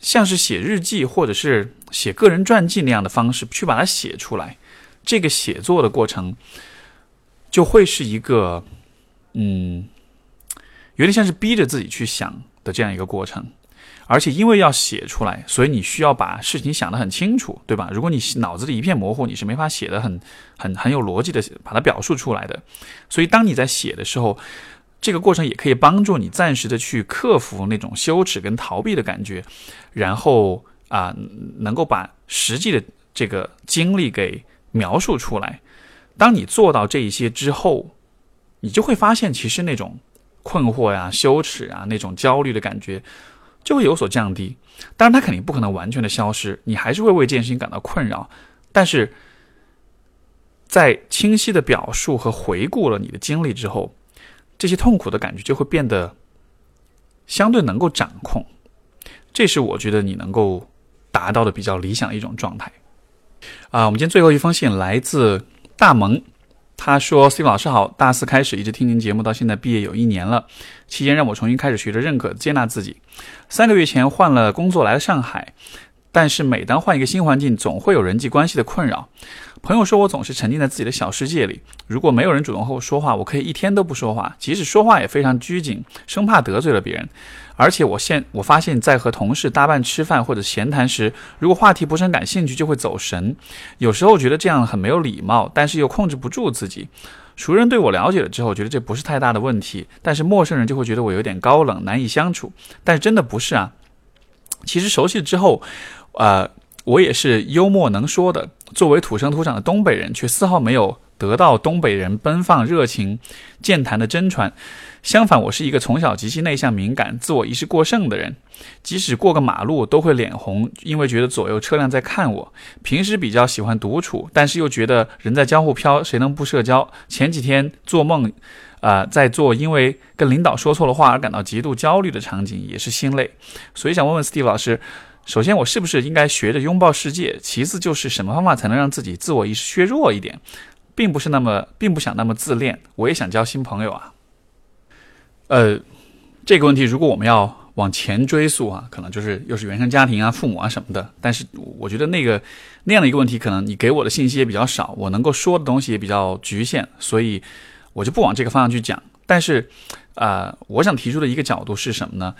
像是写日记或者是写个人传记那样的方式去把它写出来。这个写作的过程就会是一个，嗯。有点像是逼着自己去想的这样一个过程，而且因为要写出来，所以你需要把事情想得很清楚，对吧？如果你脑子里一片模糊，你是没法写的很、很、很有逻辑的把它表述出来的。所以当你在写的时候，这个过程也可以帮助你暂时的去克服那种羞耻跟逃避的感觉，然后啊，能够把实际的这个经历给描述出来。当你做到这一些之后，你就会发现，其实那种困惑呀、羞耻啊、那种焦虑的感觉就会有所降低。当然，它肯定不可能完全的消失，你还是会为这件事情感到困扰。但是在清晰的表述和回顾了你的经历之后，这些痛苦的感觉就会变得相对能够掌控。这是我觉得你能够达到的比较理想的一种状态。啊，我们今天最后一封信来自大萌。他说：“C 老师好，大四开始一直听您节目，到现在毕业有一年了。期间让我重新开始学着认可、接纳自己。三个月前换了工作来了上海，但是每当换一个新环境，总会有人际关系的困扰。朋友说我总是沉浸在自己的小世界里，如果没有人主动和我说话，我可以一天都不说话，即使说话也非常拘谨，生怕得罪了别人。”而且我现我发现，在和同事搭伴吃饭或者闲谈时，如果话题不是很感兴趣，就会走神。有时候觉得这样很没有礼貌，但是又控制不住自己。熟人对我了解了之后，觉得这不是太大的问题，但是陌生人就会觉得我有点高冷，难以相处。但是真的不是啊。其实熟悉了之后，呃，我也是幽默能说的。作为土生土长的东北人，却丝毫没有得到东北人奔放、热情、健谈的真传。相反，我是一个从小极其内向、敏感、自我意识过剩的人，即使过个马路都会脸红，因为觉得左右车辆在看我。平时比较喜欢独处，但是又觉得人在江湖飘，谁能不社交？前几天做梦，啊，在做因为跟领导说错了话而感到极度焦虑的场景，也是心累。所以想问问 Steve 老师，首先我是不是应该学着拥抱世界？其次就是什么方法才能让自己自我意识削弱一点，并不是那么，并不想那么自恋，我也想交新朋友啊。呃，这个问题如果我们要往前追溯啊，可能就是又是原生家庭啊、父母啊什么的。但是我觉得那个那样的一个问题，可能你给我的信息也比较少，我能够说的东西也比较局限，所以我就不往这个方向去讲。但是啊，我想提出的一个角度是什么呢？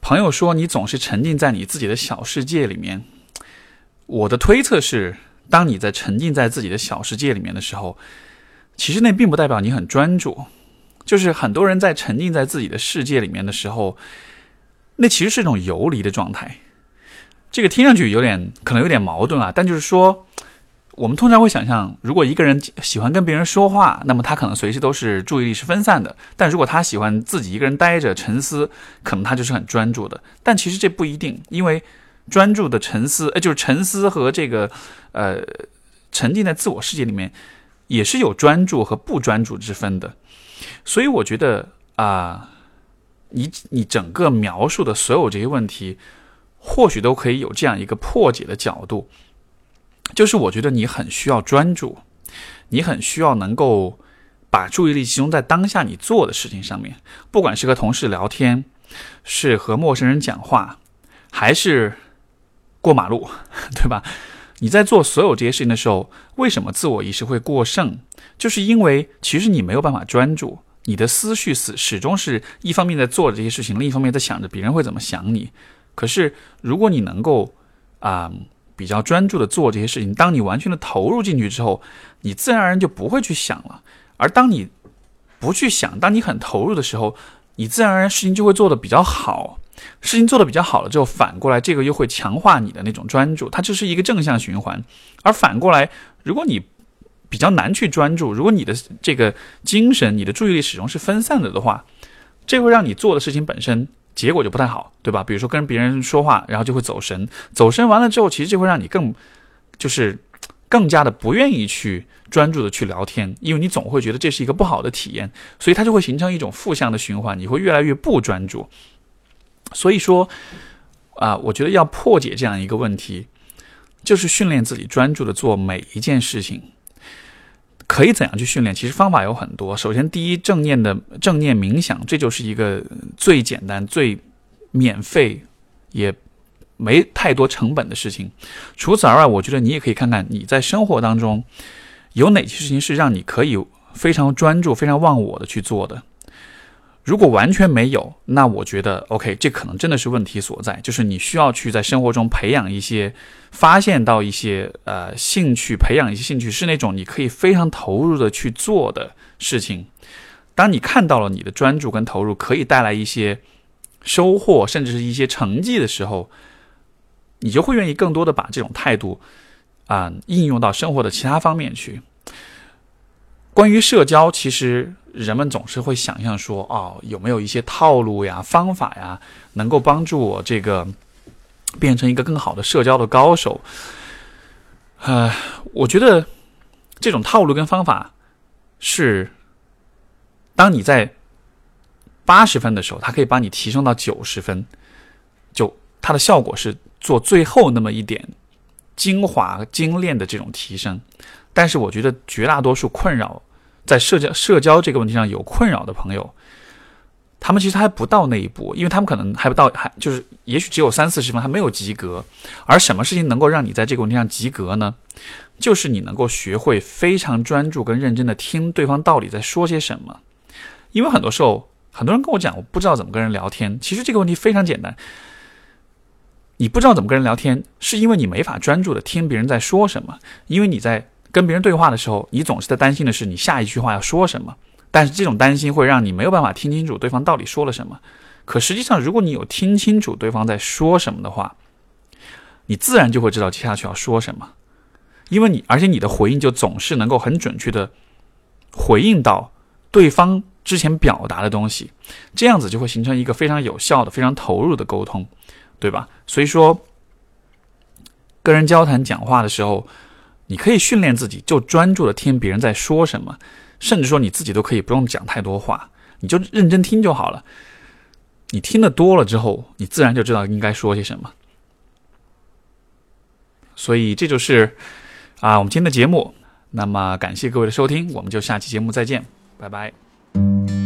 朋友说你总是沉浸在你自己的小世界里面，我的推测是，当你在沉浸在自己的小世界里面的时候，其实那并不代表你很专注。就是很多人在沉浸在自己的世界里面的时候，那其实是一种游离的状态。这个听上去有点可能有点矛盾啊，但就是说，我们通常会想象，如果一个人喜欢跟别人说话，那么他可能随时都是注意力是分散的；但如果他喜欢自己一个人待着沉思，可能他就是很专注的。但其实这不一定，因为专注的沉思，呃，就是沉思和这个呃沉浸在自我世界里面，也是有专注和不专注之分的。所以我觉得啊，你你整个描述的所有这些问题，或许都可以有这样一个破解的角度，就是我觉得你很需要专注，你很需要能够把注意力集中在当下你做的事情上面，不管是和同事聊天，是和陌生人讲话，还是过马路，对吧？你在做所有这些事情的时候，为什么自我意识会过剩？就是因为其实你没有办法专注，你的思绪始始终是一方面在做这些事情，另一方面在想着别人会怎么想你。可是如果你能够啊比较专注的做这些事情，当你完全的投入进去之后，你自然而然就不会去想了。而当你不去想，当你很投入的时候，你自然而然事情就会做得比较好。事情做得比较好了之后，反过来这个又会强化你的那种专注，它就是一个正向循环。而反过来，如果你比较难去专注。如果你的这个精神、你的注意力始终是分散的的话，这会让你做的事情本身结果就不太好，对吧？比如说跟别人说话，然后就会走神，走神完了之后，其实就会让你更就是更加的不愿意去专注的去聊天，因为你总会觉得这是一个不好的体验，所以它就会形成一种负向的循环，你会越来越不专注。所以说啊，我觉得要破解这样一个问题，就是训练自己专注的做每一件事情。可以怎样去训练？其实方法有很多。首先，第一，正念的正念冥想，这就是一个最简单、最免费，也没太多成本的事情。除此而外，我觉得你也可以看看你在生活当中有哪些事情是让你可以非常专注、非常忘我的去做的。如果完全没有，那我觉得 OK，这可能真的是问题所在，就是你需要去在生活中培养一些，发现到一些呃兴趣，培养一些兴趣，是那种你可以非常投入的去做的事情。当你看到了你的专注跟投入可以带来一些收获，甚至是一些成绩的时候，你就会愿意更多的把这种态度啊应用到生活的其他方面去。关于社交，其实人们总是会想象说，哦，有没有一些套路呀、方法呀，能够帮助我这个变成一个更好的社交的高手？呃，我觉得这种套路跟方法是，当你在八十分的时候，它可以帮你提升到九十分，就它的效果是做最后那么一点精华精炼的这种提升。但是我觉得绝大多数困扰在社交社交这个问题上有困扰的朋友，他们其实还不到那一步，因为他们可能还不到，还就是也许只有三四十分，还没有及格。而什么事情能够让你在这个问题上及格呢？就是你能够学会非常专注跟认真的听对方到底在说些什么。因为很多时候，很多人跟我讲，我不知道怎么跟人聊天。其实这个问题非常简单，你不知道怎么跟人聊天，是因为你没法专注的听别人在说什么，因为你在。跟别人对话的时候，你总是在担心的是你下一句话要说什么，但是这种担心会让你没有办法听清楚对方到底说了什么。可实际上，如果你有听清楚对方在说什么的话，你自然就会知道接下去要说什么，因为你而且你的回应就总是能够很准确的回应到对方之前表达的东西，这样子就会形成一个非常有效的、非常投入的沟通，对吧？所以说，跟人交谈、讲话的时候。你可以训练自己，就专注的听别人在说什么，甚至说你自己都可以不用讲太多话，你就认真听就好了。你听的多了之后，你自然就知道应该说些什么。所以这就是啊，我们今天的节目。那么感谢各位的收听，我们就下期节目再见，拜拜。